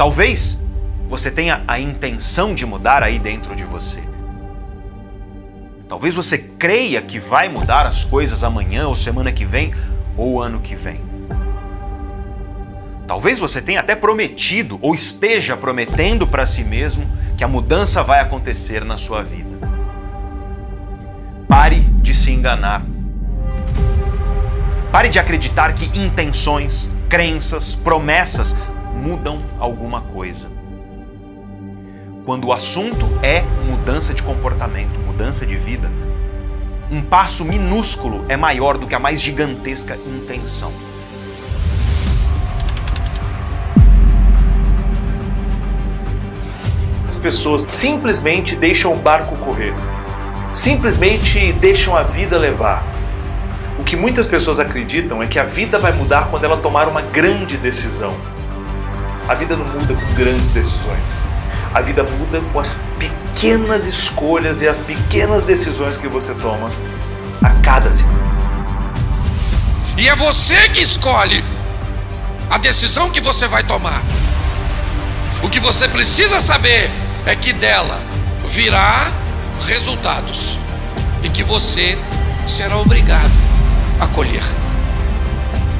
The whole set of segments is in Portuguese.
Talvez você tenha a intenção de mudar aí dentro de você. Talvez você creia que vai mudar as coisas amanhã ou semana que vem ou ano que vem. Talvez você tenha até prometido ou esteja prometendo para si mesmo que a mudança vai acontecer na sua vida. Pare de se enganar. Pare de acreditar que intenções, crenças, promessas mudam alguma coisa. Quando o assunto é mudança de comportamento, mudança de vida, um passo minúsculo é maior do que a mais gigantesca intenção. pessoas simplesmente deixam o barco correr, simplesmente deixam a vida levar. O que muitas pessoas acreditam é que a vida vai mudar quando ela tomar uma grande decisão. A vida não muda com grandes decisões. A vida muda com as pequenas escolhas e as pequenas decisões que você toma a cada segundo. E é você que escolhe a decisão que você vai tomar. O que você precisa saber é que dela virá resultados e que você será obrigado a colher.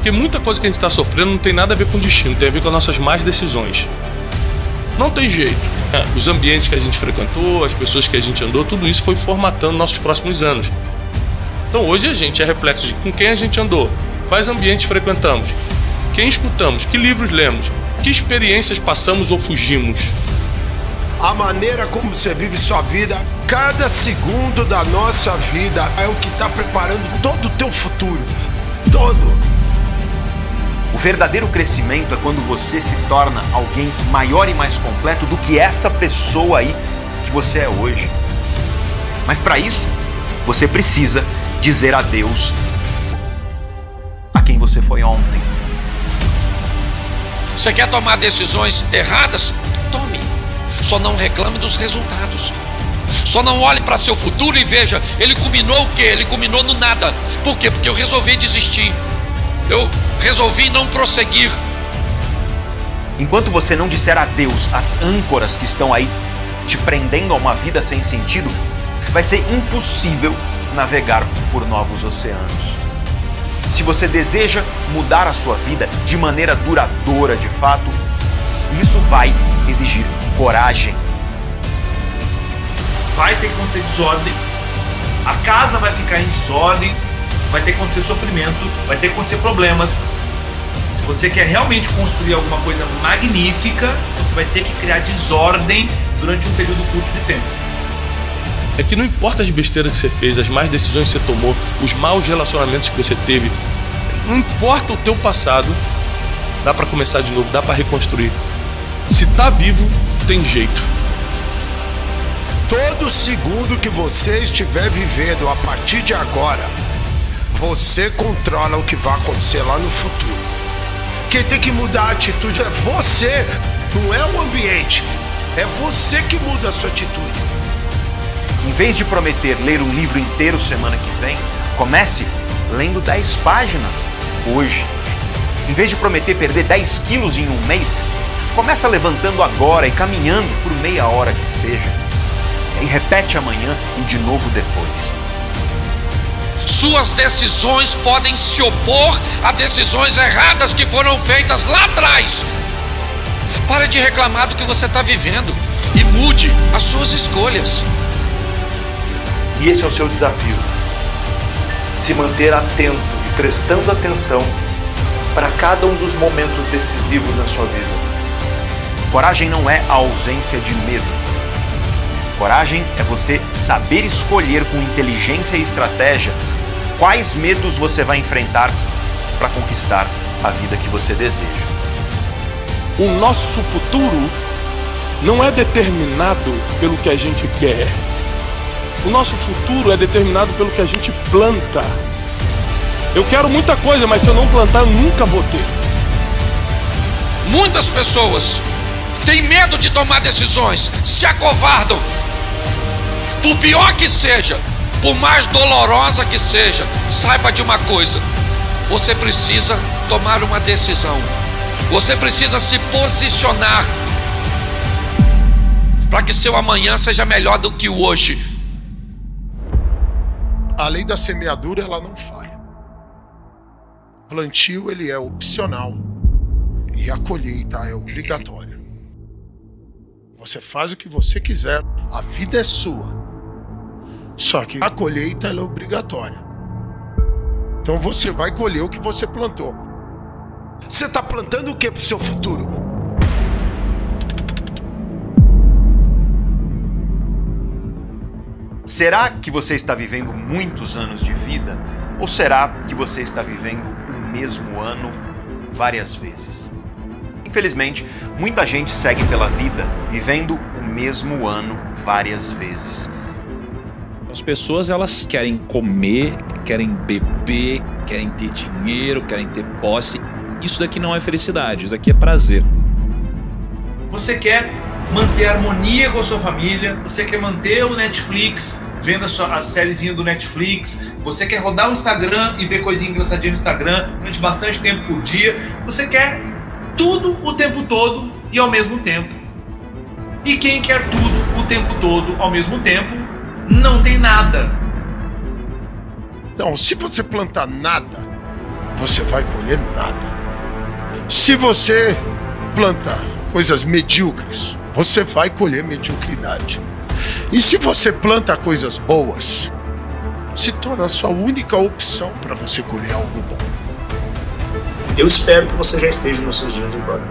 Porque muita coisa que a gente está sofrendo não tem nada a ver com destino, tem a ver com as nossas más decisões. Não tem jeito. É, os ambientes que a gente frequentou, as pessoas que a gente andou, tudo isso foi formatando nossos próximos anos. Então hoje a gente é reflexo de com quem a gente andou, quais ambientes frequentamos, quem escutamos, que livros lemos, que experiências passamos ou fugimos a maneira como você vive sua vida, cada segundo da nossa vida é o que está preparando todo o teu futuro. Todo. O verdadeiro crescimento é quando você se torna alguém maior e mais completo do que essa pessoa aí que você é hoje. Mas para isso, você precisa dizer adeus a quem você foi ontem. Você quer tomar decisões erradas? Só não reclame dos resultados. Só não olhe para seu futuro e veja, ele culminou o quê? Ele culminou no nada. Por quê? Porque eu resolvi desistir. Eu resolvi não prosseguir. Enquanto você não disser adeus às âncoras que estão aí te prendendo a uma vida sem sentido, vai ser impossível navegar por novos oceanos. Se você deseja mudar a sua vida de maneira duradoura de fato, isso vai exigir coragem. Vai ter que acontecer desordem, a casa vai ficar em desordem, vai ter que acontecer sofrimento, vai ter que acontecer problemas. Se você quer realmente construir alguma coisa magnífica, você vai ter que criar desordem durante um período curto de tempo. É que não importa as besteiras que você fez, as más decisões que você tomou, os maus relacionamentos que você teve, não importa o teu passado, dá para começar de novo, dá para reconstruir. Se tá vivo, tem jeito. Todo segundo que você estiver vivendo a partir de agora, você controla o que vai acontecer lá no futuro. Quem tem que mudar a atitude é você, não é o ambiente. É você que muda a sua atitude. Em vez de prometer ler um livro inteiro semana que vem, comece lendo 10 páginas hoje. Em vez de prometer perder 10 quilos em um mês, Começa levantando agora e caminhando por meia hora que seja. E repete amanhã e de novo depois. Suas decisões podem se opor a decisões erradas que foram feitas lá atrás. Pare de reclamar do que você está vivendo e mude as suas escolhas. E esse é o seu desafio: se manter atento e prestando atenção para cada um dos momentos decisivos na sua vida. Coragem não é a ausência de medo. Coragem é você saber escolher com inteligência e estratégia quais medos você vai enfrentar para conquistar a vida que você deseja. O nosso futuro não é determinado pelo que a gente quer. O nosso futuro é determinado pelo que a gente planta. Eu quero muita coisa, mas se eu não plantar, eu nunca vou ter. Muitas pessoas têm medo de tomar decisões, se acovardam. Por pior que seja, por mais dolorosa que seja, saiba de uma coisa: você precisa tomar uma decisão, você precisa se posicionar para que seu amanhã seja melhor do que o hoje. A lei da semeadura ela não falha. Plantio ele é opcional e a colheita é obrigatória. Você faz o que você quiser, a vida é sua. Só que a colheita é obrigatória. Então você vai colher o que você plantou. Você está plantando o que para o seu futuro? Será que você está vivendo muitos anos de vida? Ou será que você está vivendo o mesmo ano várias vezes? Infelizmente, muita gente segue pela vida vivendo o mesmo ano várias vezes. As pessoas elas querem comer, querem beber, querem ter dinheiro, querem ter posse. Isso daqui não é felicidade, isso daqui é prazer. Você quer manter harmonia com a sua família, você quer manter o Netflix vendo a, sua, a sériezinha do Netflix, você quer rodar o Instagram e ver coisinha engraçadinha no Instagram durante bastante tempo por dia, você quer tudo o tempo todo e ao mesmo tempo. E quem quer tudo o tempo todo ao mesmo tempo não tem nada. Então, se você plantar nada, você vai colher nada. Se você plantar coisas medíocres, você vai colher mediocridade. E se você planta coisas boas, se torna a sua única opção para você colher algo bom. Eu espero que você já esteja nos seus dias de glória.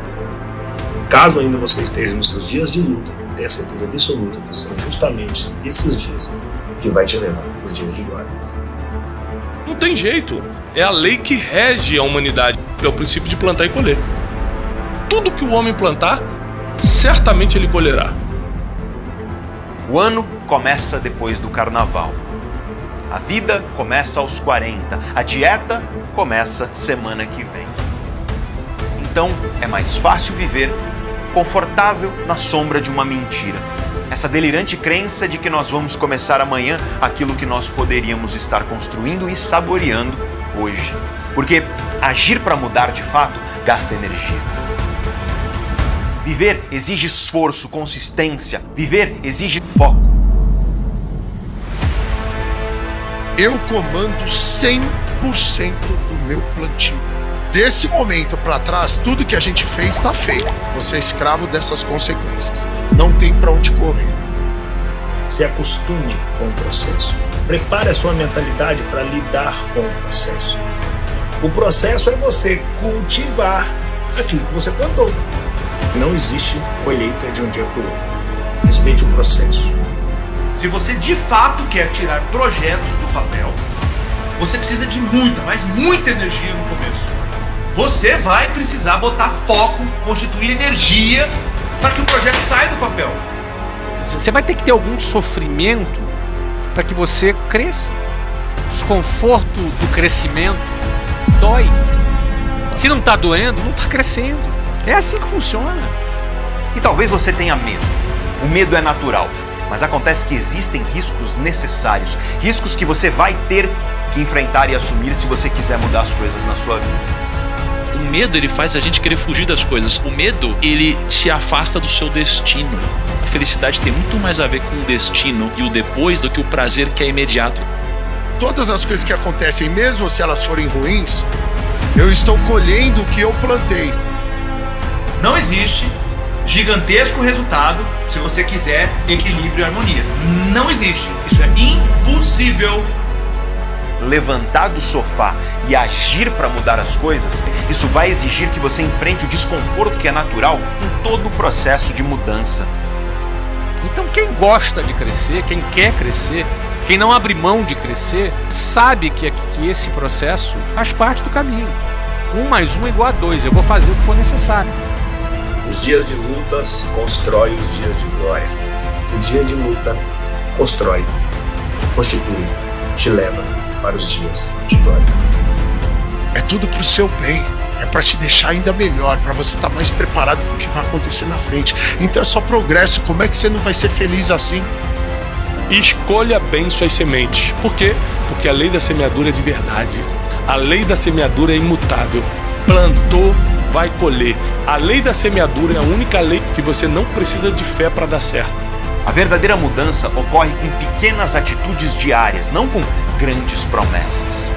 Caso ainda você esteja nos seus dias de luta, tenha certeza absoluta que são justamente esses dias que vai te levar os dias de glória. Não tem jeito. É a lei que rege a humanidade. É o princípio de plantar e colher. Tudo que o homem plantar, certamente ele colherá. O ano começa depois do carnaval. A vida começa aos 40. A dieta começa semana que vem. Então é mais fácil viver confortável na sombra de uma mentira. Essa delirante crença de que nós vamos começar amanhã aquilo que nós poderíamos estar construindo e saboreando hoje. Porque agir para mudar de fato gasta energia. Viver exige esforço, consistência. Viver exige foco. Eu comando 100% do meu plantio. Desse momento para trás, tudo que a gente fez está feito. Você é escravo dessas consequências. Não tem para onde correr. Se acostume com o processo. Prepare a sua mentalidade para lidar com o processo. O processo é você cultivar aquilo que você plantou. Não existe colheita de um dia para o outro. Respeite o processo. Se você de fato quer tirar projetos do papel, você precisa de muita, mas muita energia no começo. Você vai precisar botar foco, constituir energia para que o projeto saia do papel. Você vai ter que ter algum sofrimento para que você cresça. O desconforto do crescimento dói. Se não está doendo, não está crescendo. É assim que funciona. E talvez você tenha medo. O medo é natural, mas acontece que existem riscos necessários, riscos que você vai ter que enfrentar e assumir se você quiser mudar as coisas na sua vida. O medo ele faz a gente querer fugir das coisas. O medo ele te afasta do seu destino. A felicidade tem muito mais a ver com o destino e o depois do que o prazer que é imediato. Todas as coisas que acontecem, mesmo se elas forem ruins, eu estou colhendo o que eu plantei. Não existe gigantesco resultado se você quiser equilíbrio e harmonia. Não existe. Isso é impossível. Levantar do sofá e agir para mudar as coisas, isso vai exigir que você enfrente o desconforto que é natural em todo o processo de mudança. Então, quem gosta de crescer, quem quer crescer, quem não abre mão de crescer, sabe que, que esse processo faz parte do caminho. Um mais um é igual a dois. Eu vou fazer o que for necessário. Os dias de lutas constrói os dias de glória. O dia de luta constrói, constitui, te leva para os dias de glória. É tudo pro seu bem. É para te deixar ainda melhor, para você estar tá mais preparado para o que vai acontecer na frente. Então é só progresso. Como é que você não vai ser feliz assim? Escolha bem suas sementes. Por quê? Porque a lei da semeadura é de verdade. A lei da semeadura é imutável. Plantou, vai colher. A lei da semeadura é a única lei que você não precisa de fé para dar certo. A verdadeira mudança ocorre com pequenas atitudes diárias, não com grandes promessas.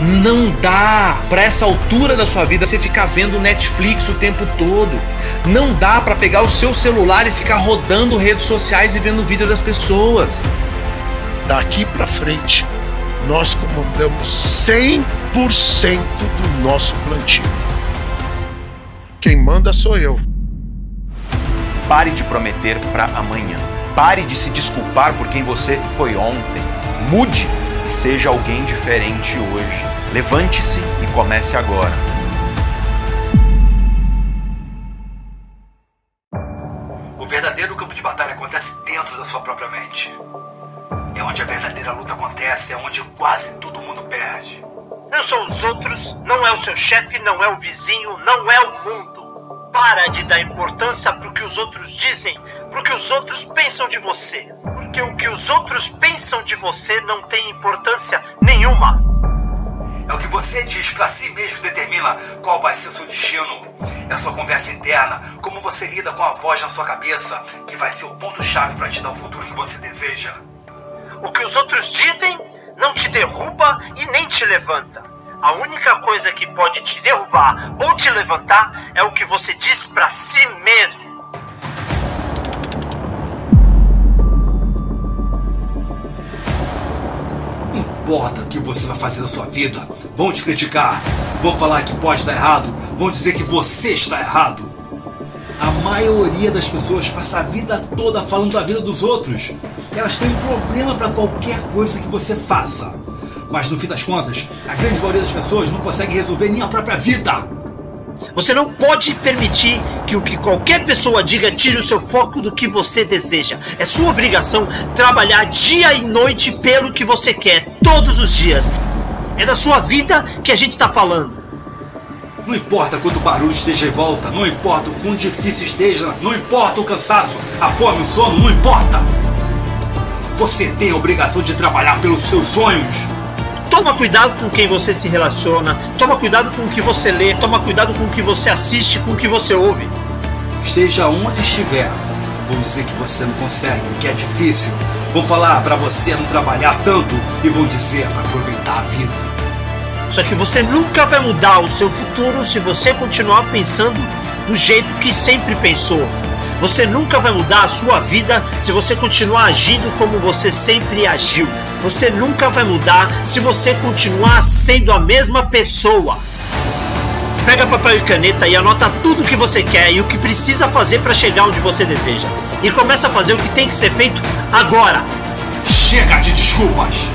Não dá para essa altura da sua vida você ficar vendo Netflix o tempo todo. Não dá para pegar o seu celular e ficar rodando redes sociais e vendo vídeo das pessoas. Daqui para frente, nós comandamos 100% do nosso plantio. Quem manda sou eu. Pare de prometer para amanhã. Pare de se desculpar por quem você foi ontem. Mude seja alguém diferente hoje. Levante-se e comece agora. O verdadeiro campo de batalha acontece dentro da sua própria mente. É onde a verdadeira luta acontece, é onde quase todo mundo perde. Não são os outros, não é o seu chefe, não é o vizinho, não é o mundo. Para de dar importância pro que os outros dizem, pro que os outros pensam de você. Porque o que os outros pensam de você não tem importância nenhuma. É o que você diz pra si mesmo determina qual vai ser seu destino. É a sua conversa interna, como você lida com a voz na sua cabeça, que vai ser o ponto-chave para te dar o futuro que você deseja. O que os outros dizem não te derruba e nem te levanta. A única coisa que pode te derrubar ou te levantar é o que você diz pra si mesmo. Importa o que você vai fazer na sua vida. Vão te criticar, vão falar que pode dar errado, vão dizer que você está errado. A maioria das pessoas passa a vida toda falando da vida dos outros. Elas têm um problema para qualquer coisa que você faça. Mas no fim das contas, a grande maioria das pessoas não consegue resolver nem a própria vida. Você não pode permitir que o que qualquer pessoa diga tire o seu foco do que você deseja. É sua obrigação trabalhar dia e noite pelo que você quer, todos os dias. É da sua vida que a gente está falando. Não importa quanto barulho esteja em volta, não importa o quão difícil esteja, não importa o cansaço, a fome, o sono, não importa. Você tem a obrigação de trabalhar pelos seus sonhos. Toma cuidado com quem você se relaciona, toma cuidado com o que você lê, toma cuidado com o que você assiste, com o que você ouve. Esteja onde estiver, vão dizer que você não consegue, que é difícil. Vão falar para você não trabalhar tanto e vão dizer para aproveitar a vida. Só que você nunca vai mudar o seu futuro se você continuar pensando do jeito que sempre pensou. Você nunca vai mudar a sua vida se você continuar agindo como você sempre agiu. Você nunca vai mudar se você continuar sendo a mesma pessoa. Pega papel e caneta e anota tudo o que você quer e o que precisa fazer para chegar onde você deseja. E começa a fazer o que tem que ser feito agora. Chega de desculpas!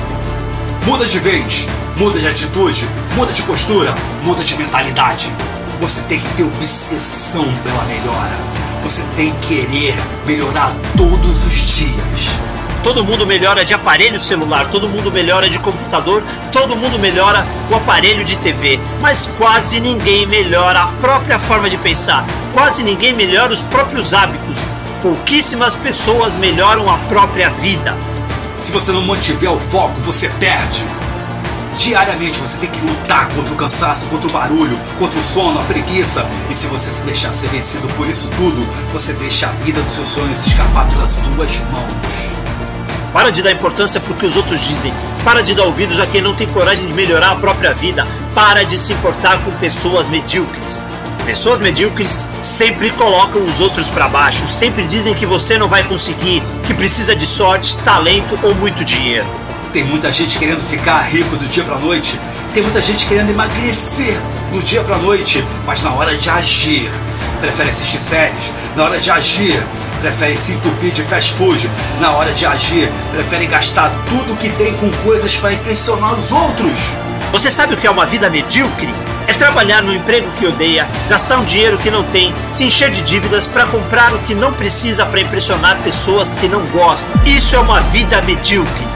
Muda de vez, muda de atitude, muda de postura, muda de mentalidade. Você tem que ter obsessão pela melhora. Você tem que querer melhorar todos os dias. Todo mundo melhora de aparelho celular, todo mundo melhora de computador, todo mundo melhora o aparelho de TV, mas quase ninguém melhora a própria forma de pensar, quase ninguém melhora os próprios hábitos, pouquíssimas pessoas melhoram a própria vida. Se você não mantiver o foco, você perde. Diariamente você tem que lutar contra o cansaço, contra o barulho, contra o sono, a preguiça. E se você se deixar ser vencido por isso tudo, você deixa a vida dos seus sonhos escapar pelas suas mãos. Para de dar importância para o que os outros dizem. Para de dar ouvidos a quem não tem coragem de melhorar a própria vida. Para de se importar com pessoas medíocres. Pessoas medíocres sempre colocam os outros para baixo, sempre dizem que você não vai conseguir, que precisa de sorte, talento ou muito dinheiro. Tem muita gente querendo ficar rico do dia pra noite. Tem muita gente querendo emagrecer do dia pra noite. Mas na hora de agir, prefere assistir séries. Na hora de agir, prefere se entupir de fast food. Na hora de agir, prefere gastar tudo que tem com coisas para impressionar os outros. Você sabe o que é uma vida medíocre? É trabalhar no emprego que odeia, gastar um dinheiro que não tem, se encher de dívidas para comprar o que não precisa para impressionar pessoas que não gostam. Isso é uma vida medíocre.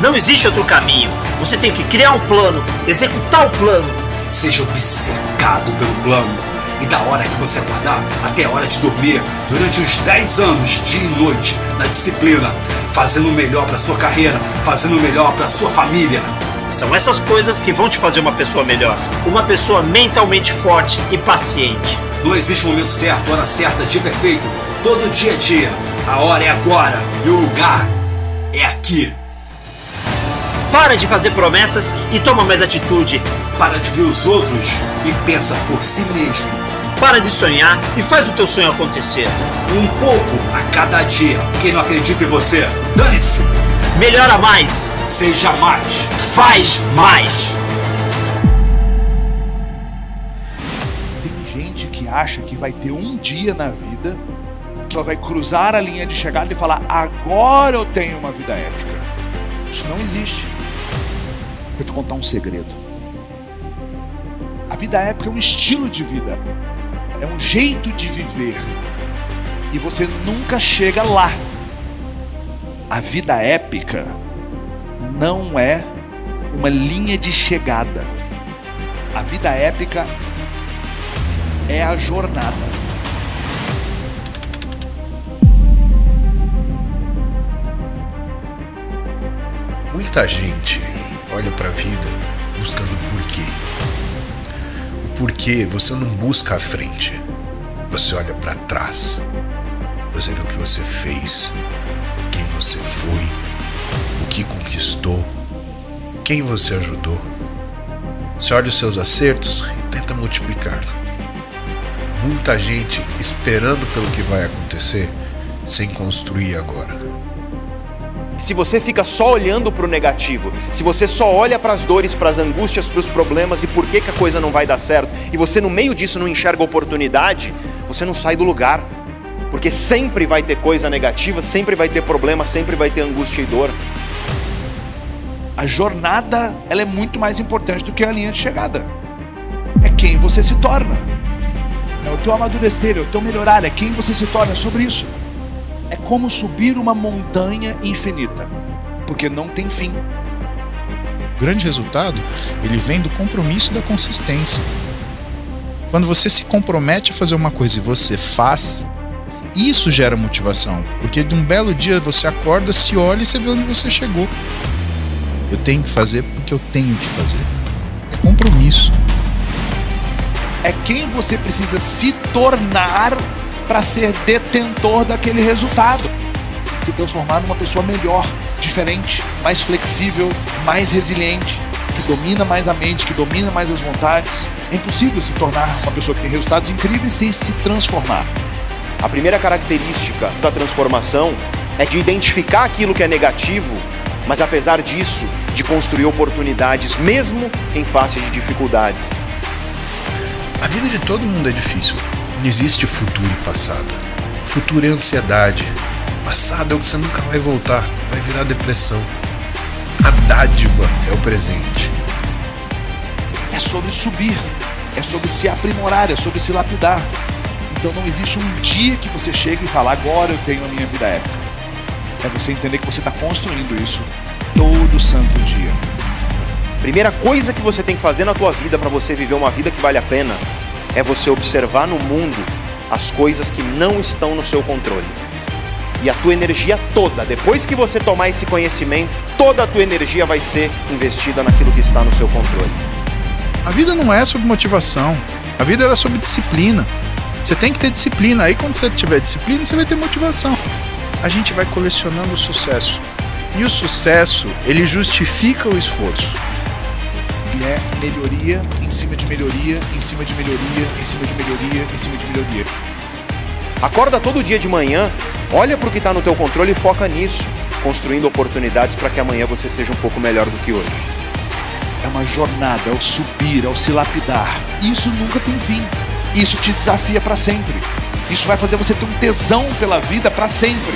Não existe outro caminho. Você tem que criar um plano, executar o plano. Seja obcecado pelo plano. E da hora que você acordar até a hora de dormir, durante uns 10 anos, dia e noite, na disciplina, fazendo o melhor para sua carreira, fazendo o melhor para sua família. São essas coisas que vão te fazer uma pessoa melhor, uma pessoa mentalmente forte e paciente. Não existe momento certo, hora certa, dia perfeito. Todo dia é dia. A hora é agora e o lugar é aqui. Para de fazer promessas e toma mais atitude. Para de ver os outros e pensa por si mesmo. Para de sonhar e faz o teu sonho acontecer. Um pouco a cada dia. Quem não acredita em você, dane-se. Melhora mais. Seja mais. Faz mais. Tem gente que acha que vai ter um dia na vida que ela vai cruzar a linha de chegada e falar: agora eu tenho uma vida épica. Isso não existe. Vou te contar um segredo. A vida épica é um estilo de vida, é um jeito de viver. E você nunca chega lá. A vida épica não é uma linha de chegada. A vida épica é a jornada. Muita gente olha para a vida buscando porquê. O porquê você não busca à frente, você olha para trás. Você vê o que você fez, quem você foi, o que conquistou, quem você ajudou. Você olha os seus acertos e tenta multiplicar. Muita gente esperando pelo que vai acontecer sem construir agora. Se você fica só olhando para o negativo, se você só olha para as dores, para as angústias, para os problemas e por que, que a coisa não vai dar certo, e você no meio disso não enxerga oportunidade, você não sai do lugar. Porque sempre vai ter coisa negativa, sempre vai ter problema, sempre vai ter angústia e dor. A jornada ela é muito mais importante do que a linha de chegada. É quem você se torna. É o teu amadurecer, é o teu melhorar, é quem você se torna sobre isso. É como subir uma montanha infinita, porque não tem fim. O grande resultado, ele vem do compromisso e da consistência. Quando você se compromete a fazer uma coisa e você faz, isso gera motivação, porque de um belo dia você acorda, se olha e você vê onde você chegou. Eu tenho que fazer porque eu tenho que fazer. É compromisso. É quem você precisa se tornar para ser detentor daquele resultado. Se transformar numa pessoa melhor, diferente, mais flexível, mais resiliente, que domina mais a mente, que domina mais as vontades. É impossível se tornar uma pessoa que tem resultados incríveis sem se transformar. A primeira característica da transformação é de identificar aquilo que é negativo, mas apesar disso, de construir oportunidades mesmo em face de dificuldades. A vida de todo mundo é difícil. Não existe futuro e passado. Futuro é ansiedade. Passado é o que você nunca vai voltar, vai virar depressão. A dádiva é o presente. É sobre subir, é sobre se aprimorar, é sobre se lapidar. Então não existe um dia que você chega e fala, agora eu tenho a minha vida épica. É você entender que você está construindo isso todo santo dia. Primeira coisa que você tem que fazer na tua vida para você viver uma vida que vale a pena é você observar no mundo as coisas que não estão no seu controle. E a tua energia toda, depois que você tomar esse conhecimento, toda a tua energia vai ser investida naquilo que está no seu controle. A vida não é sobre motivação. A vida é sobre disciplina. Você tem que ter disciplina. Aí quando você tiver disciplina, você vai ter motivação. A gente vai colecionando o sucesso. E o sucesso, ele justifica o esforço. É melhoria em cima de melhoria, em cima de melhoria, em cima de melhoria, em cima de melhoria. Acorda todo dia de manhã, olha para o que está no teu controle e foca nisso, construindo oportunidades para que amanhã você seja um pouco melhor do que hoje. É uma jornada, é o subir, é o se lapidar. Isso nunca tem fim. Isso te desafia para sempre. Isso vai fazer você ter um tesão pela vida para sempre.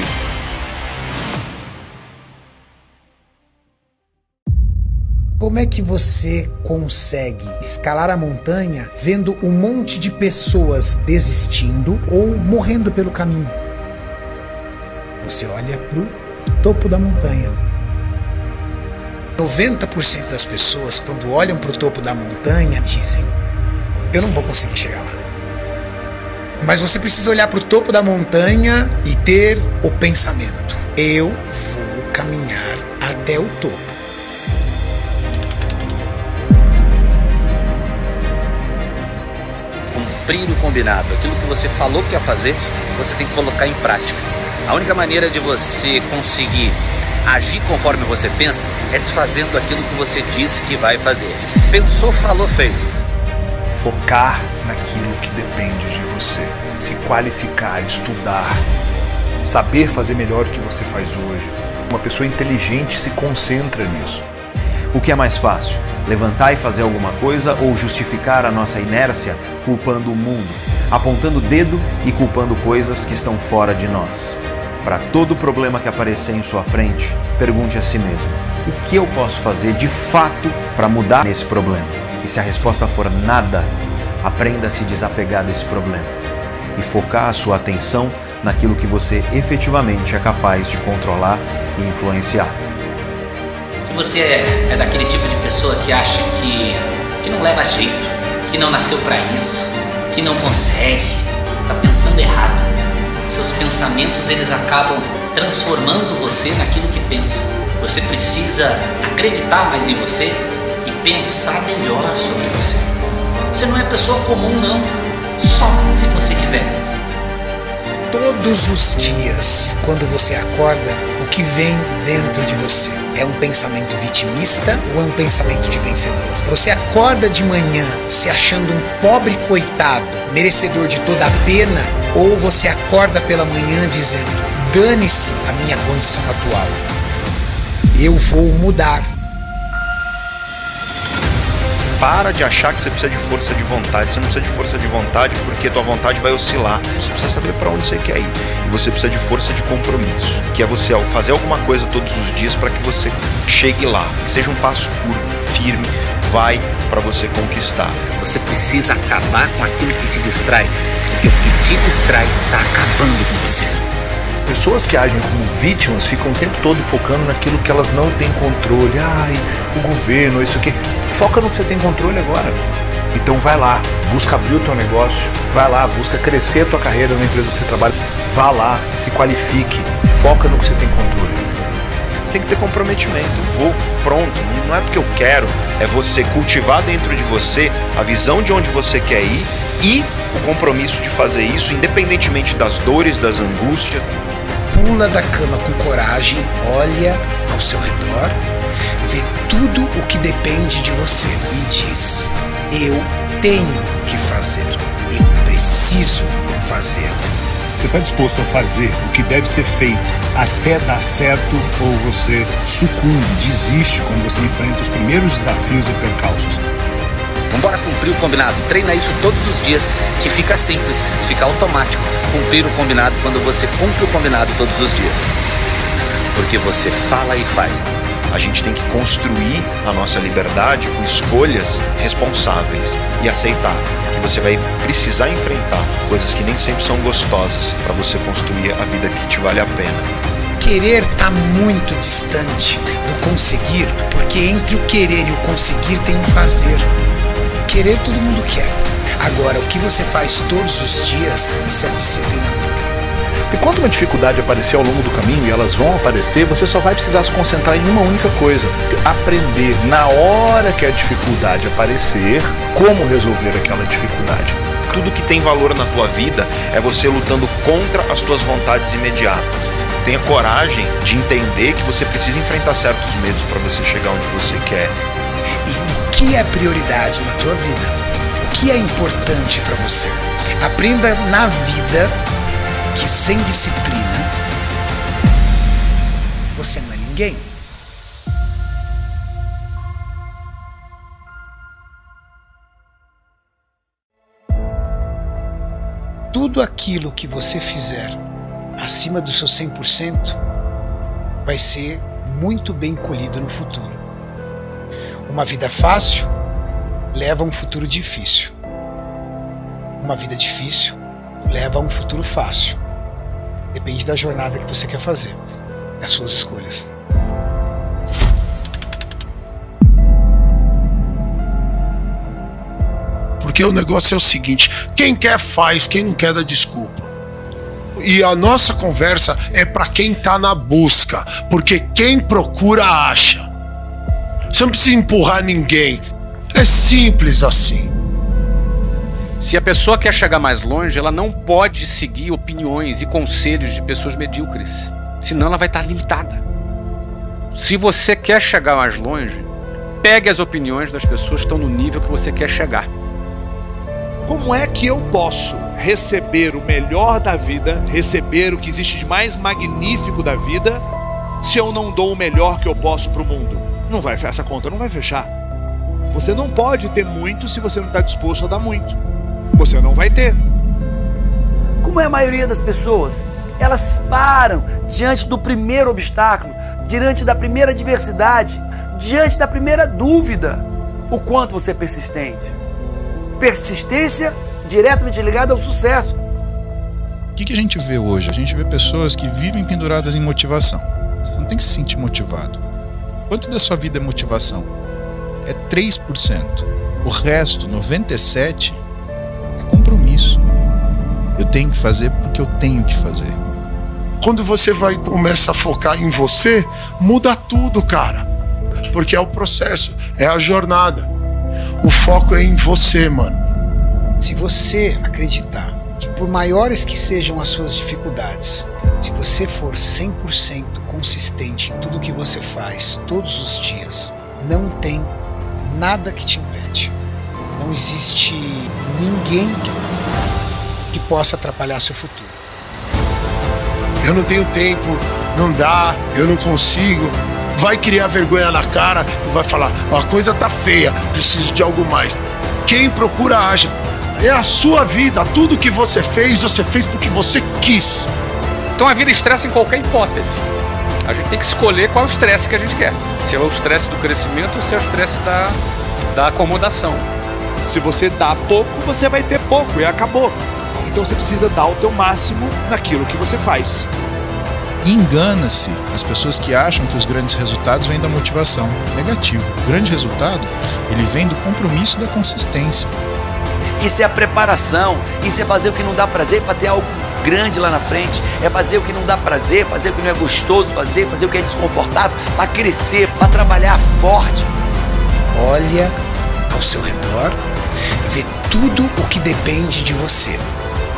Como é que você consegue escalar a montanha vendo um monte de pessoas desistindo ou morrendo pelo caminho? Você olha pro topo da montanha. 90% das pessoas, quando olham pro topo da montanha, dizem: Eu não vou conseguir chegar lá. Mas você precisa olhar pro topo da montanha e ter o pensamento: Eu vou caminhar até o topo. Cumprir o combinado. Aquilo que você falou que ia fazer, você tem que colocar em prática. A única maneira de você conseguir agir conforme você pensa é fazendo aquilo que você disse que vai fazer. Pensou, falou, fez. Focar naquilo que depende de você. Se qualificar, estudar, saber fazer melhor o que você faz hoje. Uma pessoa inteligente se concentra nisso. O que é mais fácil? Levantar e fazer alguma coisa ou justificar a nossa inércia culpando o mundo, apontando o dedo e culpando coisas que estão fora de nós? Para todo problema que aparecer em sua frente, pergunte a si mesmo: o que eu posso fazer de fato para mudar esse problema? E se a resposta for nada, aprenda a se desapegar desse problema e focar a sua atenção naquilo que você efetivamente é capaz de controlar e influenciar. Você é, é daquele tipo de pessoa que acha que, que não leva jeito, que não nasceu para isso, que não consegue, está pensando errado. Seus pensamentos eles acabam transformando você naquilo que pensa. Você precisa acreditar mais em você e pensar melhor sobre você. Você não é pessoa comum não, só se você quiser todos os dias, quando você acorda, o que vem dentro de você? É um pensamento vitimista ou é um pensamento de vencedor? Você acorda de manhã se achando um pobre coitado, merecedor de toda a pena, ou você acorda pela manhã dizendo: dane-se a minha condição atual, eu vou mudar. Para de achar que você precisa de força de vontade. Você não precisa de força de vontade porque tua vontade vai oscilar. Você precisa saber para onde você quer ir. E você precisa de força de compromisso, que é você fazer alguma coisa todos os dias para que você chegue lá. Seja um passo curto, firme, vai para você conquistar. Você precisa acabar com aquilo que te distrai, porque o que te distrai está acabando com você. Pessoas que agem como vítimas ficam o tempo todo focando naquilo que elas não têm controle. Ai, o governo, isso aqui. Foca no que você tem controle agora. Então vai lá, busca abrir o teu negócio, vai lá, busca crescer a tua carreira na empresa que você trabalha, vá lá, se qualifique, foca no que você tem controle. Você tem que ter comprometimento. Vou, pronto. Não é porque eu quero, é você cultivar dentro de você a visão de onde você quer ir e o compromisso de fazer isso, independentemente das dores, das angústias pula da cama com coragem, olha ao seu redor, vê tudo o que depende de você e diz: Eu tenho que fazer, eu preciso fazer. Você está disposto a fazer o que deve ser feito até dar certo ou você sucumbe, desiste quando você enfrenta os primeiros desafios e percalços? Vambora cumprir o combinado. Treina isso todos os dias, que fica simples, fica automático. Cumprir o combinado quando você cumpre o combinado todos os dias. Porque você fala e faz. A gente tem que construir a nossa liberdade com escolhas responsáveis e aceitar que você vai precisar enfrentar coisas que nem sempre são gostosas para você construir a vida que te vale a pena querer está muito distante do conseguir, porque entre o querer e o conseguir tem o fazer. Querer todo mundo quer. Agora, o que você faz todos os dias, isso é disciplina pura. E quando uma dificuldade aparecer ao longo do caminho, e elas vão aparecer, você só vai precisar se concentrar em uma única coisa: aprender na hora que a dificuldade aparecer, como resolver aquela dificuldade. Tudo que tem valor na tua vida é você lutando contra as tuas vontades imediatas. Tenha coragem de entender que você precisa enfrentar certos medos para você chegar onde você quer que é prioridade na tua vida, o que é importante para você. Aprenda na vida que sem disciplina você não é ninguém. Tudo aquilo que você fizer acima do seu 100% vai ser muito bem colhido no futuro. Uma vida fácil leva a um futuro difícil. Uma vida difícil leva a um futuro fácil. Depende da jornada que você quer fazer. As suas escolhas. Porque o negócio é o seguinte: quem quer faz, quem não quer dá desculpa. E a nossa conversa é para quem está na busca, porque quem procura acha. Você não precisa empurrar ninguém. É simples assim. Se a pessoa quer chegar mais longe, ela não pode seguir opiniões e conselhos de pessoas medíocres. Senão ela vai estar limitada. Se você quer chegar mais longe, pegue as opiniões das pessoas que estão no nível que você quer chegar. Como é que eu posso receber o melhor da vida, receber o que existe de mais magnífico da vida, se eu não dou o melhor que eu posso para o mundo? Não vai, essa conta não vai fechar. Você não pode ter muito se você não está disposto a dar muito. Você não vai ter. Como é a maioria das pessoas? Elas param diante do primeiro obstáculo, diante da primeira adversidade, diante da primeira dúvida. O quanto você é persistente. Persistência diretamente ligada ao sucesso. O que, que a gente vê hoje? A gente vê pessoas que vivem penduradas em motivação. Você não tem que se sentir motivado. Quanto da sua vida é motivação? É 3%. O resto, 97%, é compromisso. Eu tenho que fazer porque eu tenho que fazer. Quando você vai começa a focar em você, muda tudo, cara. Porque é o processo, é a jornada. O foco é em você, mano. Se você acreditar que, por maiores que sejam as suas dificuldades, se você for 100% consistente em tudo que você faz todos os dias, não tem nada que te impede. Não existe ninguém que possa atrapalhar seu futuro. Eu não tenho tempo, não dá, eu não consigo. Vai criar vergonha na cara e vai falar: a coisa tá feia, preciso de algo mais. Quem procura acha. É a sua vida, tudo que você fez, você fez porque você quis. Então a vida estressa em qualquer hipótese. A gente tem que escolher qual é o estresse que a gente quer. Se é o estresse do crescimento ou se é o estresse da, da acomodação. Se você dá pouco, você vai ter pouco e acabou. Então você precisa dar o teu máximo naquilo que você faz. Engana-se as pessoas que acham que os grandes resultados vêm da motivação. Negativo. O grande resultado, ele vem do compromisso da consistência. Isso é a preparação, isso é fazer o que não dá prazer para ter algo grande lá na frente, é fazer o que não dá prazer, fazer o que não é gostoso fazer, fazer o que é desconfortável, para crescer, para trabalhar forte. Olha ao seu redor, vê tudo o que depende de você,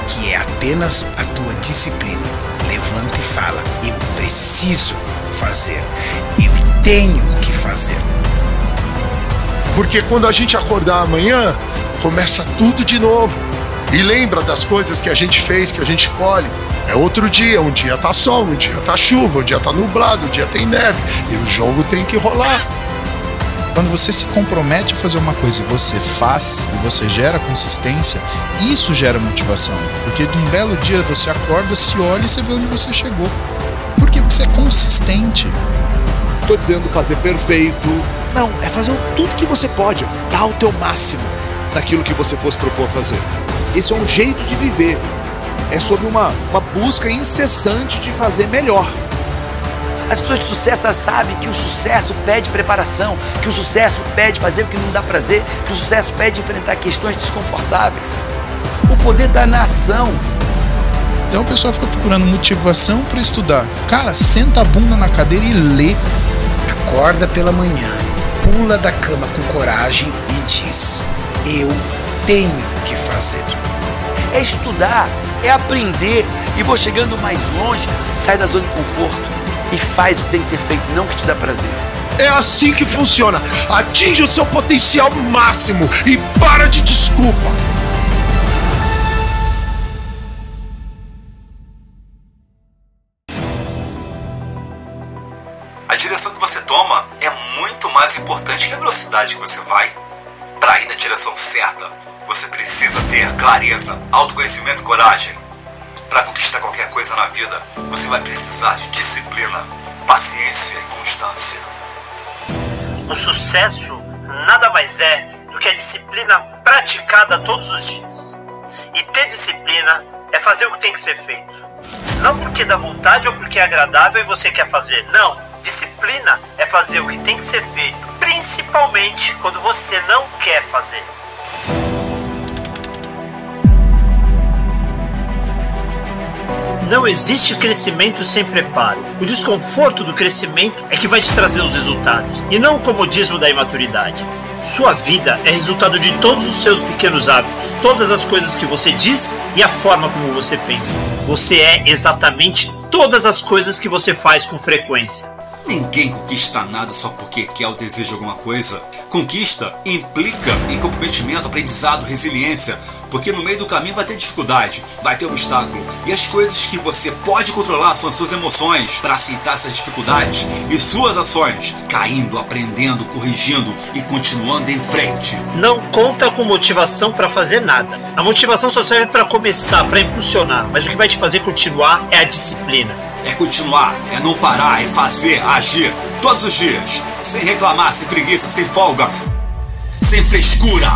que é apenas a tua disciplina. Levanta e fala: Eu preciso fazer, eu tenho que fazer. Porque quando a gente acordar amanhã, começa tudo de novo. E lembra das coisas que a gente fez, que a gente colhe. É outro dia, um dia tá sol, um dia tá chuva, um dia tá nublado, um dia tem neve. E o jogo tem que rolar. Quando você se compromete a fazer uma coisa e você faz, e você gera consistência, isso gera motivação. Porque de um belo dia você acorda, se olha e você vê onde você chegou. Por quê? Porque você é consistente. Tô dizendo fazer perfeito. Não, é fazer tudo que você pode. Dar o teu máximo naquilo que você fosse propor fazer. Esse é um jeito de viver. É sobre uma, uma busca incessante de fazer melhor. As pessoas de sucesso elas sabem que o sucesso pede preparação, que o sucesso pede fazer o que não dá prazer, que o sucesso pede enfrentar questões desconfortáveis. O poder da nação. Então o pessoal fica procurando motivação para estudar. Cara, senta a bunda na cadeira e lê. Acorda pela manhã, pula da cama com coragem e diz: Eu tenho que fazer. É estudar, é aprender e vou chegando mais longe, sai da zona de conforto e faz o que tem que ser feito, não o que te dá prazer. É assim que funciona. Atinge o seu potencial máximo e para de desculpa. A direção que você toma é muito mais importante que a velocidade que você vai. Para ir na direção certa, você precisa ter clareza, autoconhecimento e coragem. Para conquistar qualquer coisa na vida, você vai precisar de disciplina, paciência e constância. O sucesso nada mais é do que a disciplina praticada todos os dias. E ter disciplina é fazer o que tem que ser feito. Não porque dá vontade ou porque é agradável e você quer fazer. Não. Disciplina é fazer o que tem que ser feito, principalmente quando você não quer fazer. Não existe crescimento sem preparo. O desconforto do crescimento é que vai te trazer os resultados, e não o comodismo da imaturidade. Sua vida é resultado de todos os seus pequenos hábitos, todas as coisas que você diz e a forma como você pensa. Você é exatamente todas as coisas que você faz com frequência. Ninguém conquista nada só porque quer ou deseja alguma coisa. Conquista implica em comprometimento, aprendizado, resiliência, porque no meio do caminho vai ter dificuldade, vai ter obstáculo. E as coisas que você pode controlar são as suas emoções para aceitar essas dificuldades e suas ações, caindo, aprendendo, corrigindo e continuando em frente. Não conta com motivação para fazer nada. A motivação só serve para começar, para impulsionar, mas o que vai te fazer continuar é a disciplina. É continuar, é não parar, é fazer, agir todos os dias, sem reclamar, sem preguiça, sem folga, sem frescura.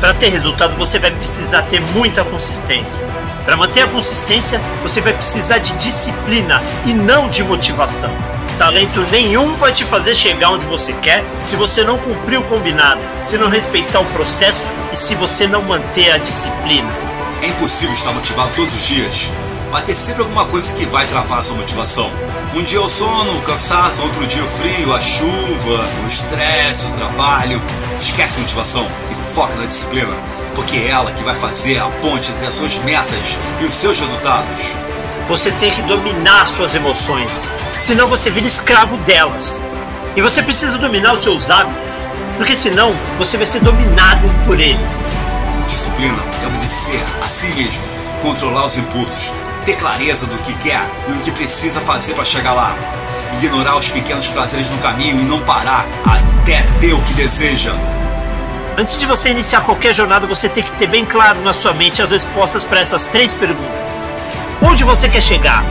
Para ter resultado, você vai precisar ter muita consistência. Para manter a consistência, você vai precisar de disciplina e não de motivação. Talento nenhum vai te fazer chegar onde você quer se você não cumprir o combinado, se não respeitar o processo e se você não manter a disciplina. É impossível estar motivado todos os dias. Vai ter sempre alguma coisa que vai travar a sua motivação. Um dia o sono, o cansaço, outro dia o frio, a chuva, o estresse, o trabalho. Esquece a motivação e foca na disciplina, porque é ela que vai fazer a ponte entre as suas metas e os seus resultados. Você tem que dominar suas emoções, senão você vira escravo delas. E você precisa dominar os seus hábitos, porque senão você vai ser dominado por eles. Disciplina é obedecer a si mesmo, controlar os impulsos, ter clareza do que quer e do que precisa fazer para chegar lá. Ignorar os pequenos prazeres no caminho e não parar até ter o que deseja. Antes de você iniciar qualquer jornada, você tem que ter bem claro na sua mente as respostas para essas três perguntas: Onde você quer chegar?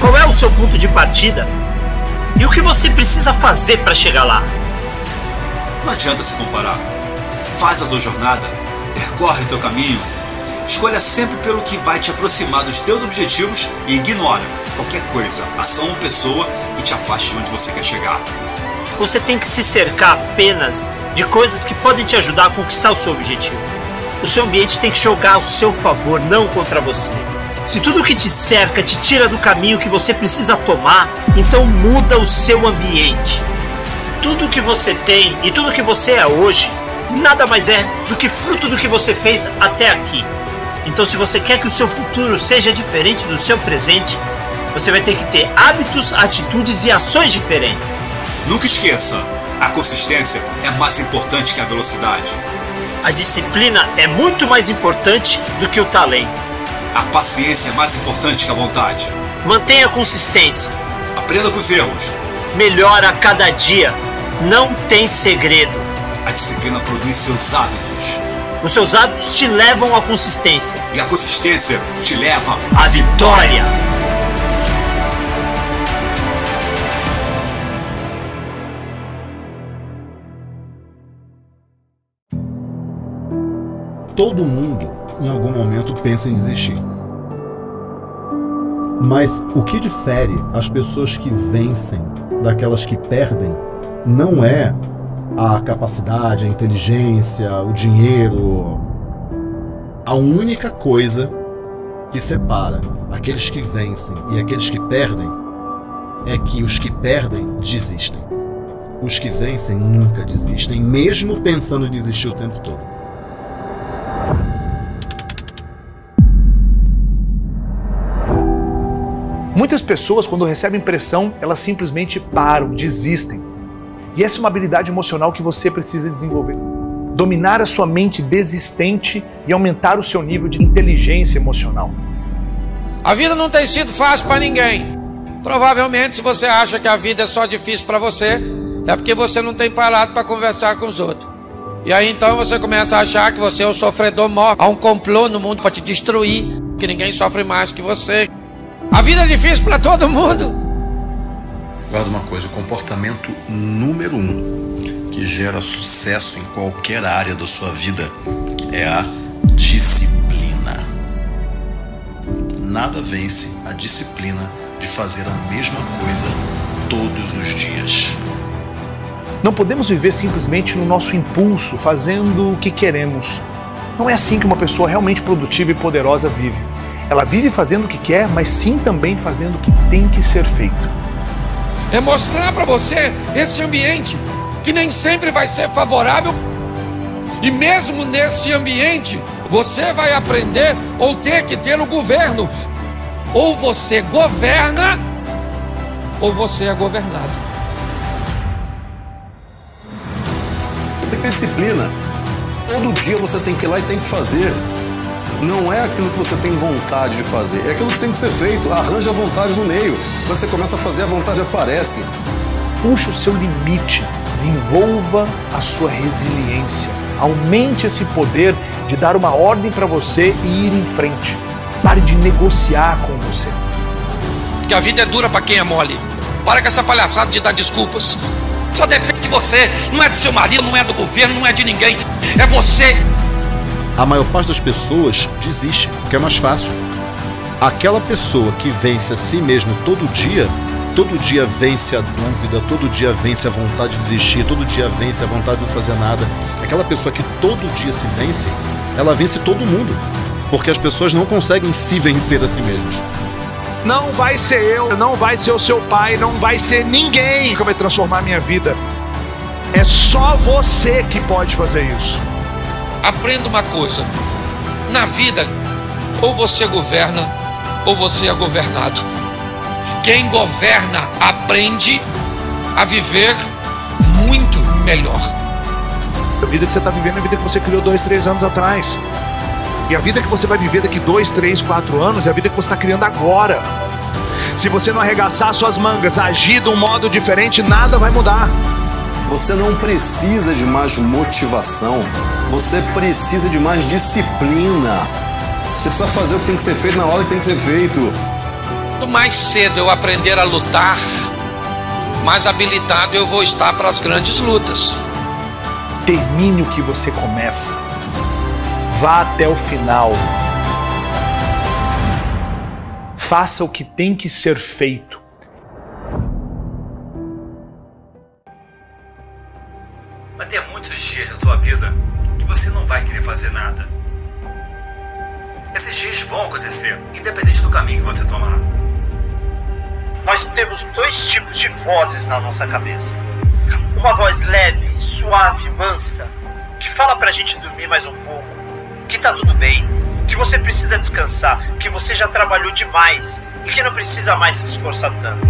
Qual é o seu ponto de partida? E o que você precisa fazer para chegar lá? Não adianta se comparar. Faz a tua jornada, percorre o teu caminho Escolha sempre pelo que vai te aproximar dos teus objetivos e ignora qualquer coisa, ação ou pessoa que te afaste de onde você quer chegar. Você tem que se cercar apenas de coisas que podem te ajudar a conquistar o seu objetivo. O seu ambiente tem que jogar ao seu favor, não contra você. Se tudo que te cerca te tira do caminho que você precisa tomar, então muda o seu ambiente. Tudo que você tem e tudo que você é hoje nada mais é do que fruto do que você fez até aqui. Então, se você quer que o seu futuro seja diferente do seu presente, você vai ter que ter hábitos, atitudes e ações diferentes. Nunca esqueça, a consistência é mais importante que a velocidade. A disciplina é muito mais importante do que o talento. A paciência é mais importante que a vontade. Mantenha a consistência. Aprenda com os erros. Melhora a cada dia. Não tem segredo. A disciplina produz seus hábitos. Os seus hábitos te levam à consistência. E a consistência te leva à vitória. Todo mundo, em algum momento, pensa em desistir. Mas o que difere as pessoas que vencem daquelas que perdem não é a capacidade, a inteligência, o dinheiro. A única coisa que separa aqueles que vencem e aqueles que perdem é que os que perdem desistem. Os que vencem nunca desistem, mesmo pensando em desistir o tempo todo. Muitas pessoas, quando recebem pressão, elas simplesmente param, desistem. E essa é uma habilidade emocional que você precisa desenvolver. Dominar a sua mente desistente e aumentar o seu nível de inteligência emocional. A vida não tem sido fácil para ninguém. Provavelmente, se você acha que a vida é só difícil para você, é porque você não tem parado para conversar com os outros. E aí então você começa a achar que você é o sofredor maior. Há um complô no mundo para te destruir, que ninguém sofre mais que você. A vida é difícil para todo mundo. Guarda uma coisa: o comportamento número um que gera sucesso em qualquer área da sua vida é a disciplina. Nada vence a disciplina de fazer a mesma coisa todos os dias. Não podemos viver simplesmente no nosso impulso, fazendo o que queremos. Não é assim que uma pessoa realmente produtiva e poderosa vive. Ela vive fazendo o que quer, mas sim também fazendo o que tem que ser feito é mostrar para você esse ambiente que nem sempre vai ser favorável. E mesmo nesse ambiente, você vai aprender ou ter que ter o governo. Ou você governa, ou você é governado. Você tem que ter disciplina. Todo dia você tem que ir lá e tem que fazer. Não é aquilo que você tem vontade de fazer, é aquilo que tem que ser feito. Arranja a vontade no meio. Quando você começa a fazer, a vontade aparece. Puxe o seu limite, desenvolva a sua resiliência. Aumente esse poder de dar uma ordem para você e ir em frente. Pare de negociar com você. Que a vida é dura para quem é mole. Para com essa palhaçada de dar desculpas. Só depende de você, não é do seu marido, não é do governo, não é de ninguém. É você. A maior parte das pessoas desiste, porque é mais fácil. Aquela pessoa que vence a si mesmo todo dia, todo dia vence a dúvida, todo dia vence a vontade de desistir, todo dia vence a vontade de não fazer nada. Aquela pessoa que todo dia se vence, ela vence todo mundo. Porque as pessoas não conseguem se vencer a si mesmas. Não vai ser eu, não vai ser o seu pai, não vai ser ninguém que vai transformar minha vida. É só você que pode fazer isso. Aprenda uma coisa: na vida, ou você governa, ou você é governado. Quem governa aprende a viver muito melhor. A vida que você está vivendo é a vida que você criou dois, três anos atrás. E a vida que você vai viver daqui dois, três, quatro anos é a vida que você está criando agora. Se você não arregaçar suas mangas, agir de um modo diferente, nada vai mudar. Você não precisa de mais motivação, você precisa de mais disciplina. Você precisa fazer o que tem que ser feito na hora que tem que ser feito. Quanto mais cedo eu aprender a lutar, mais habilitado eu vou estar para as grandes lutas. Termine o que você começa. Vá até o final. Faça o que tem que ser feito. Vai querer fazer nada. Esses dias vão acontecer, independente do caminho que você tomar. Nós temos dois tipos de vozes na nossa cabeça. Uma voz leve, suave, mansa, que fala pra gente dormir mais um pouco, que tá tudo bem, que você precisa descansar, que você já trabalhou demais e que não precisa mais se esforçar tanto.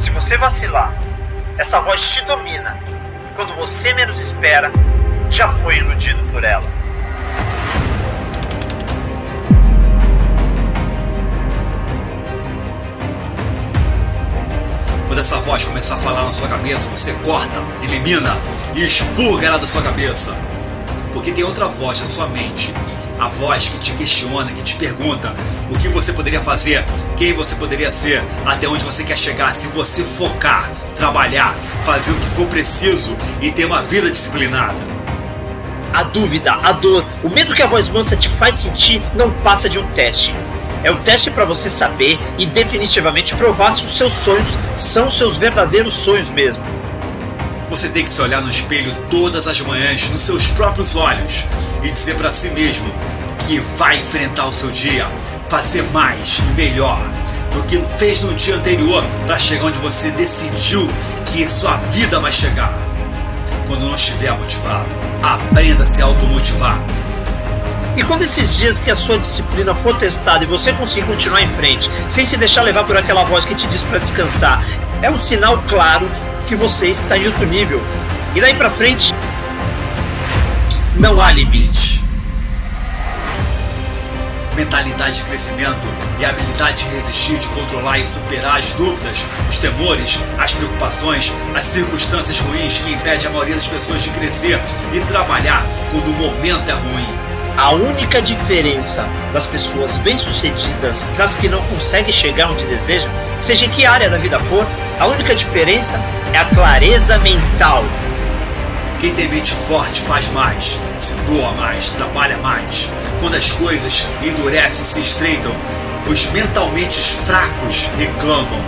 Se você vacilar, essa voz te domina. Quando você menos espera, já foi iludido por ela. Quando essa voz começar a falar na sua cabeça, você corta, elimina e expurga ela da sua cabeça. Porque tem outra voz na sua mente. A voz que te questiona, que te pergunta o que você poderia fazer, quem você poderia ser, até onde você quer chegar, se você focar, trabalhar, fazer o que for preciso e ter uma vida disciplinada. A dúvida, a dor, o medo que a voz mansa te faz sentir não passa de um teste. É um teste para você saber e definitivamente provar se os seus sonhos são seus verdadeiros sonhos mesmo. Você tem que se olhar no espelho todas as manhãs, nos seus próprios olhos, e dizer para si mesmo que vai enfrentar o seu dia, fazer mais e melhor do que fez no dia anterior para chegar onde você decidiu que sua vida vai chegar. Quando não estiver motivado, aprenda a se automotivar. E quando esses dias que a sua disciplina for testada e você conseguir continuar em frente, sem se deixar levar por aquela voz que te diz para descansar, é um sinal claro que você está em outro nível. E daí para frente, não há limite. Mentalidade de crescimento e a habilidade de resistir, de controlar e superar as dúvidas, os temores, as preocupações, as circunstâncias ruins que impedem a maioria das pessoas de crescer e trabalhar quando o momento é ruim. A única diferença das pessoas bem-sucedidas das que não conseguem chegar onde desejam, seja em que área da vida for, a única diferença é a clareza mental. Quem tem mente forte faz mais, se doa mais, trabalha mais. Quando as coisas endurecem e se estreitam, os mentalmente fracos reclamam,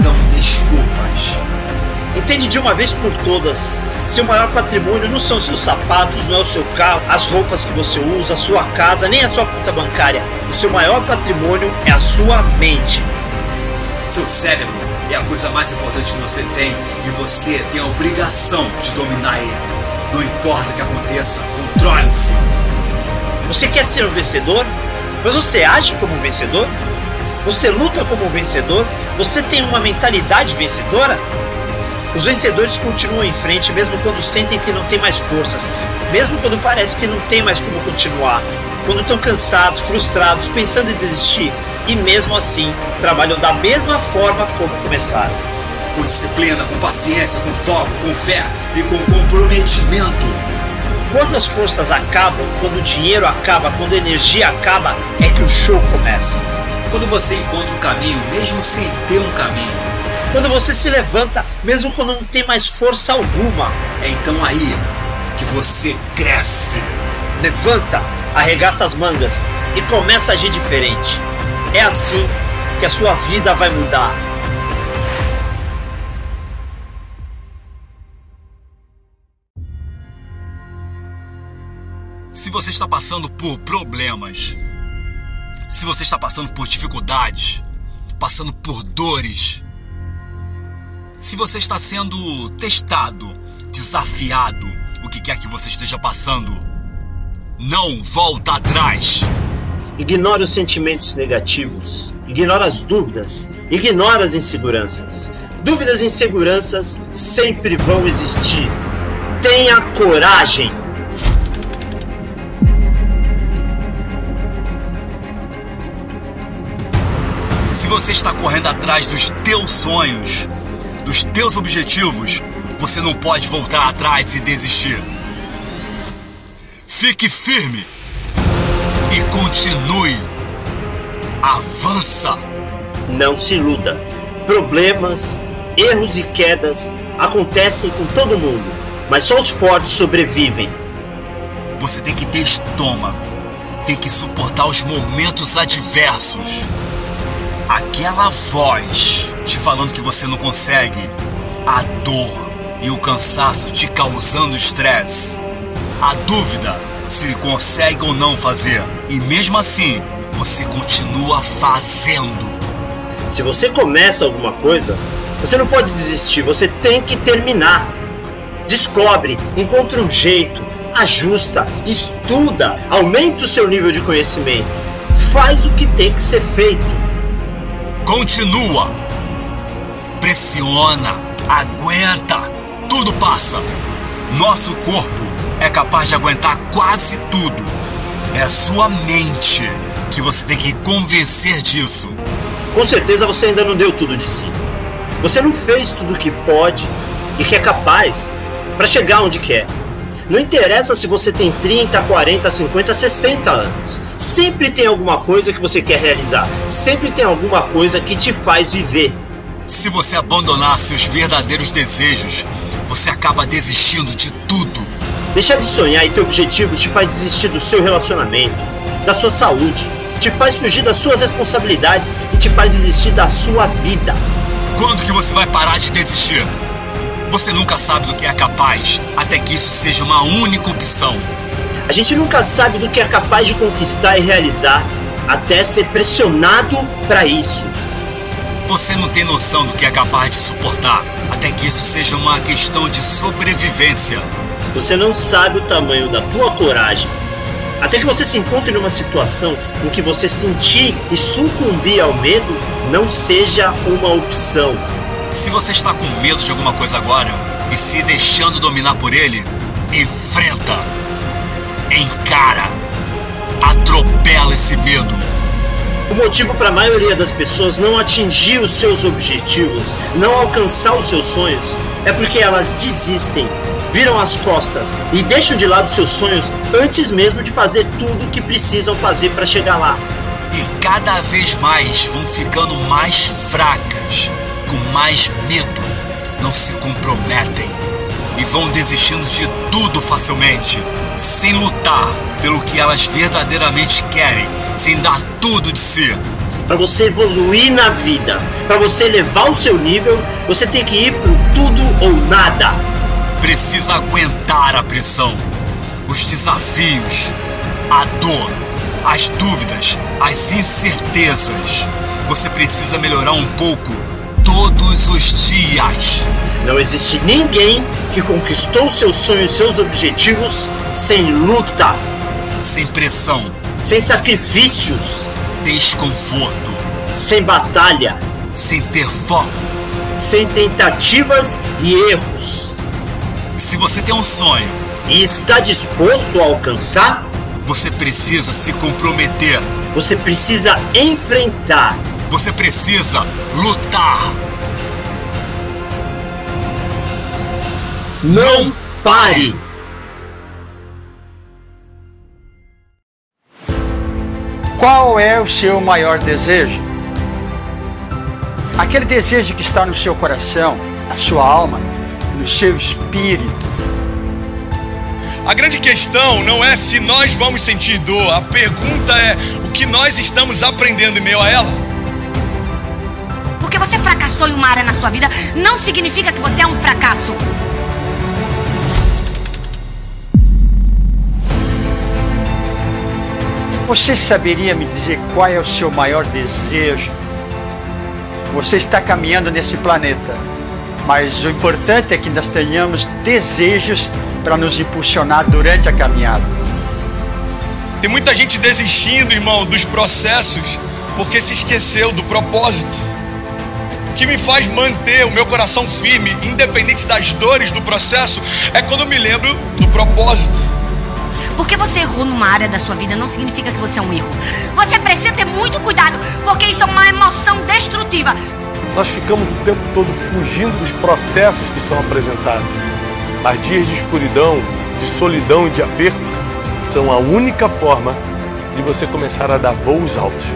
dão desculpas. Entende de uma vez por todas. Seu maior patrimônio não são seus sapatos, não é o seu carro, as roupas que você usa, a sua casa, nem a sua conta bancária. O seu maior patrimônio é a sua mente. Seu cérebro é é a coisa mais importante que você tem e você tem a obrigação de dominar ele. Não importa o que aconteça, controle-se. Você quer ser um vencedor? Mas você age como um vencedor? Você luta como um vencedor? Você tem uma mentalidade vencedora? Os vencedores continuam em frente mesmo quando sentem que não tem mais forças, mesmo quando parece que não tem mais como continuar, quando estão cansados, frustrados, pensando em desistir, e mesmo assim trabalham da mesma forma como começaram. Com disciplina, com paciência, com foco, com fé e com comprometimento. Quando as forças acabam, quando o dinheiro acaba, quando a energia acaba, é que o show começa. Quando você encontra um caminho, mesmo sem ter um caminho. Quando você se levanta, mesmo quando não tem mais força alguma. É então aí que você cresce. Levanta, arregaça as mangas e começa a agir diferente. É assim que a sua vida vai mudar. Você está passando por problemas, se você está passando por dificuldades, passando por dores, se você está sendo testado, desafiado, o que quer que você esteja passando, não volta atrás. Ignore os sentimentos negativos, ignore as dúvidas, ignore as inseguranças. Dúvidas e inseguranças sempre vão existir. Tenha coragem. Se você está correndo atrás dos teus sonhos, dos teus objetivos, você não pode voltar atrás e desistir. Fique firme e continue. Avança. Não se iluda. Problemas, erros e quedas acontecem com todo mundo, mas só os fortes sobrevivem. Você tem que ter estômago, tem que suportar os momentos adversos. Aquela voz te falando que você não consegue, a dor e o cansaço te causando estresse, a dúvida se consegue ou não fazer, e mesmo assim você continua fazendo. Se você começa alguma coisa, você não pode desistir, você tem que terminar. Descobre, encontra um jeito, ajusta, estuda, aumenta o seu nível de conhecimento. Faz o que tem que ser feito. Continua. Pressiona, aguenta, tudo passa. Nosso corpo é capaz de aguentar quase tudo. É a sua mente que você tem que convencer disso. Com certeza você ainda não deu tudo de si. Você não fez tudo o que pode e que é capaz para chegar onde quer. Não interessa se você tem 30, 40, 50, 60 anos. Sempre tem alguma coisa que você quer realizar. Sempre tem alguma coisa que te faz viver. Se você abandonar seus verdadeiros desejos, você acaba desistindo de tudo. Deixar de sonhar e ter objetivos te faz desistir do seu relacionamento, da sua saúde, te faz fugir das suas responsabilidades e te faz desistir da sua vida. Quando que você vai parar de desistir? Você nunca sabe do que é capaz, até que isso seja uma única opção. A gente nunca sabe do que é capaz de conquistar e realizar, até ser pressionado para isso. Você não tem noção do que é capaz de suportar, até que isso seja uma questão de sobrevivência. Você não sabe o tamanho da tua coragem. Até que você se encontre numa situação em que você sentir e sucumbir ao medo não seja uma opção. Se você está com medo de alguma coisa agora e se deixando dominar por ele, enfrenta, encara, atropela esse medo. O motivo para a maioria das pessoas não atingir os seus objetivos, não alcançar os seus sonhos, é porque elas desistem, viram as costas e deixam de lado seus sonhos antes mesmo de fazer tudo o que precisam fazer para chegar lá. E cada vez mais vão ficando mais fracas, com mais medo, não se comprometem e vão desistindo de tudo facilmente, sem lutar pelo que elas verdadeiramente querem, sem dar tudo de si. Para você evoluir na vida, para você elevar o seu nível, você tem que ir pro tudo ou nada. Precisa aguentar a pressão, os desafios, a dor, as dúvidas, as incertezas. Você precisa melhorar um pouco todos os dias. Não existe ninguém que conquistou seus sonhos e seus objetivos sem luta, Sem pressão, sem sacrifícios, desconforto, sem batalha, sem ter foco. sem tentativas e erros. Se você tem um sonho e está disposto a alcançar, você precisa se comprometer. Você precisa enfrentar. Você precisa lutar. Não pare! Qual é o seu maior desejo? Aquele desejo que está no seu coração, na sua alma, no seu espírito. A grande questão não é se nós vamos sentir dor, a pergunta é o que nós estamos aprendendo em meio a ela. Porque você fracassou em uma área na sua vida não significa que você é um fracasso. Você saberia me dizer qual é o seu maior desejo? Você está caminhando nesse planeta, mas o importante é que nós tenhamos desejos para nos impulsionar durante a caminhada. Tem muita gente desistindo, irmão, dos processos porque se esqueceu do propósito. O que me faz manter o meu coração firme, independente das dores do processo, é quando eu me lembro do propósito. Porque você errou numa área da sua vida não significa que você é um erro. Você precisa ter muito cuidado, porque isso é uma emoção destrutiva. Nós ficamos o tempo todo fugindo dos processos que são apresentados. Mas dias de escuridão, de solidão e de aperto são a única forma de você começar a dar voos altos.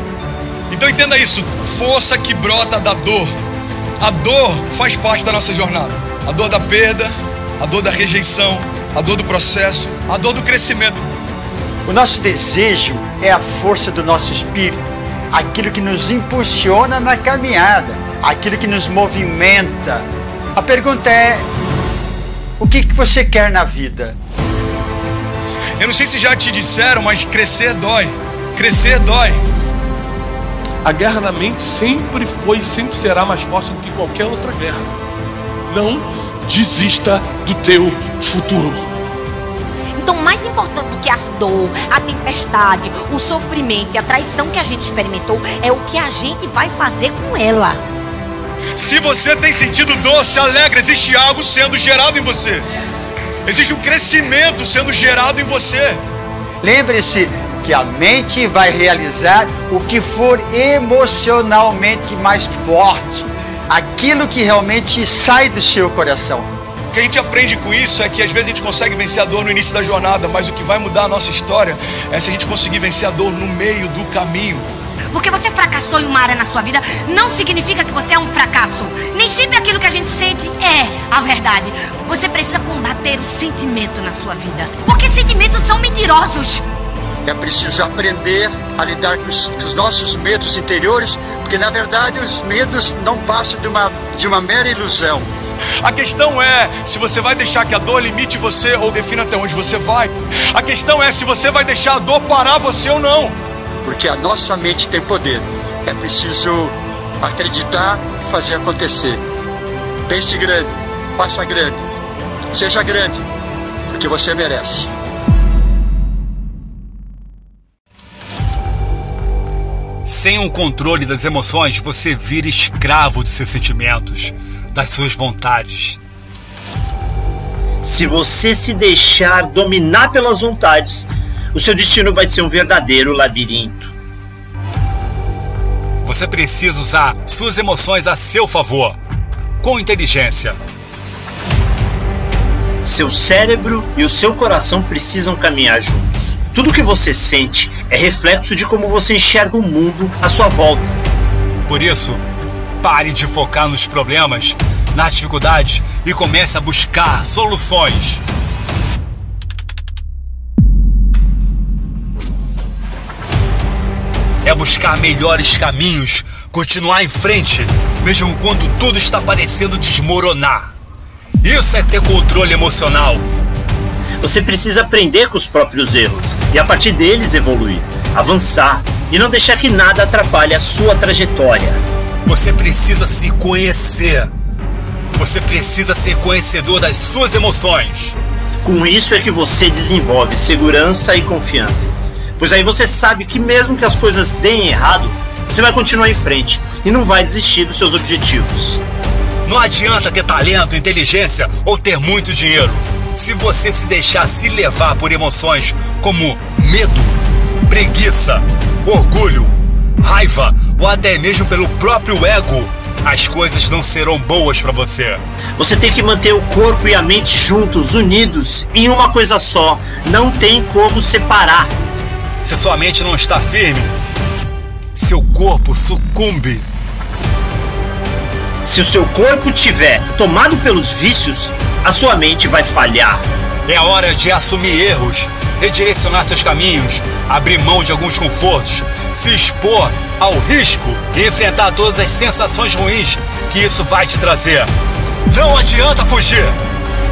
Então entenda isso: força que brota da dor. A dor faz parte da nossa jornada. A dor da perda, a dor da rejeição, a dor do processo, a dor do crescimento. O nosso desejo é a força do nosso espírito, aquilo que nos impulsiona na caminhada, aquilo que nos movimenta. A pergunta é: o que, que você quer na vida? Eu não sei se já te disseram, mas crescer dói. Crescer dói. A guerra na mente sempre foi e sempre será mais forte do que qualquer outra guerra. Não desista do teu futuro. Então, mais importante do que a dor, a tempestade, o sofrimento e a traição que a gente experimentou é o que a gente vai fazer com ela. Se você tem sentido dor, se alegra, existe algo sendo gerado em você. Existe um crescimento sendo gerado em você. Lembre-se que a mente vai realizar o que for emocionalmente mais forte, aquilo que realmente sai do seu coração. O que a gente aprende com isso é que às vezes a gente consegue vencer a dor no início da jornada, mas o que vai mudar a nossa história é se a gente conseguir vencer a dor no meio do caminho. Porque você fracassou em uma área na sua vida não significa que você é um fracasso. Nem sempre aquilo que a gente sente é a verdade. Você precisa combater o sentimento na sua vida. Porque sentimentos são mentirosos. É preciso aprender a lidar com os, com os nossos medos interiores, porque na verdade os medos não passam de uma, de uma mera ilusão. A questão é se você vai deixar que a dor limite você ou defina até onde você vai. A questão é se você vai deixar a dor parar você ou não. Porque a nossa mente tem poder. É preciso acreditar e fazer acontecer. Pense grande, faça grande, seja grande, porque você merece. Sem o controle das emoções, você vira escravo dos seus sentimentos, das suas vontades. Se você se deixar dominar pelas vontades, o seu destino vai ser um verdadeiro labirinto. Você precisa usar suas emoções a seu favor, com inteligência. Seu cérebro e o seu coração precisam caminhar juntos. Tudo que você sente é reflexo de como você enxerga o mundo à sua volta. Por isso, pare de focar nos problemas, nas dificuldades e comece a buscar soluções. É buscar melhores caminhos, continuar em frente, mesmo quando tudo está parecendo desmoronar. Isso é ter controle emocional. Você precisa aprender com os próprios erros e a partir deles evoluir, avançar e não deixar que nada atrapalhe a sua trajetória. Você precisa se conhecer. Você precisa ser conhecedor das suas emoções. Com isso é que você desenvolve segurança e confiança. Pois aí você sabe que mesmo que as coisas deem errado, você vai continuar em frente e não vai desistir dos seus objetivos. Não adianta ter talento, inteligência ou ter muito dinheiro. Se você se deixar se levar por emoções como medo, preguiça, orgulho, raiva ou até mesmo pelo próprio ego, as coisas não serão boas para você. Você tem que manter o corpo e a mente juntos, unidos, em uma coisa só. Não tem como separar. Se sua mente não está firme, seu corpo sucumbe. Se o seu corpo tiver tomado pelos vícios, a sua mente vai falhar. É hora de assumir erros, redirecionar seus caminhos, abrir mão de alguns confortos, se expor ao risco e enfrentar todas as sensações ruins que isso vai te trazer. Não adianta fugir!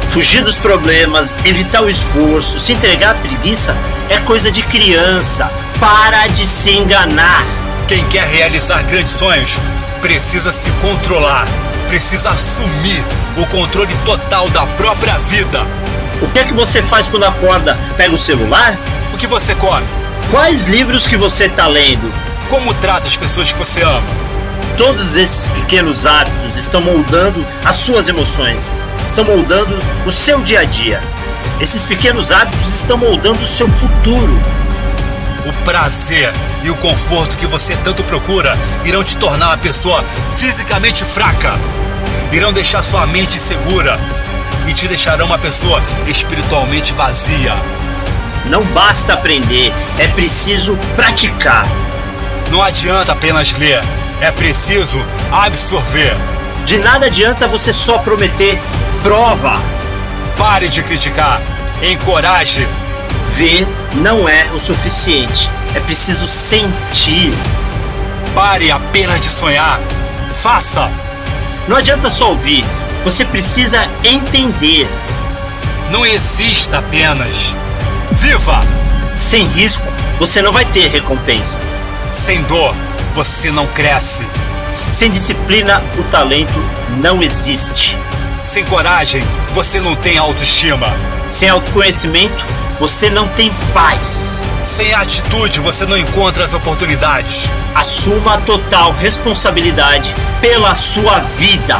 Fugir dos problemas, evitar o esforço, se entregar à preguiça é coisa de criança. Para de se enganar. Quem quer realizar grandes sonhos precisa se controlar, precisa assumir o controle total da própria vida. O que é que você faz quando acorda? Pega o celular? O que você come? Quais livros que você está lendo? Como trata as pessoas que você ama? Todos esses pequenos hábitos estão moldando as suas emoções, estão moldando o seu dia a dia. Esses pequenos hábitos estão moldando o seu futuro. O prazer e o conforto que você tanto procura irão te tornar uma pessoa fisicamente fraca. Irão deixar sua mente segura e te deixarão uma pessoa espiritualmente vazia. Não basta aprender, é preciso praticar. Não adianta apenas ler, é preciso absorver. De nada adianta você só prometer prova. Pare de criticar, encoraje. Ver não é o suficiente, é preciso sentir. Pare apenas de sonhar, faça. Não adianta só ouvir, você precisa entender. Não exista apenas. Viva! Sem risco, você não vai ter recompensa. Sem dor, você não cresce. Sem disciplina, o talento não existe. Sem coragem, você não tem autoestima. Sem autoconhecimento, você não tem paz. Sem atitude, você não encontra as oportunidades. Assuma a total responsabilidade pela sua vida.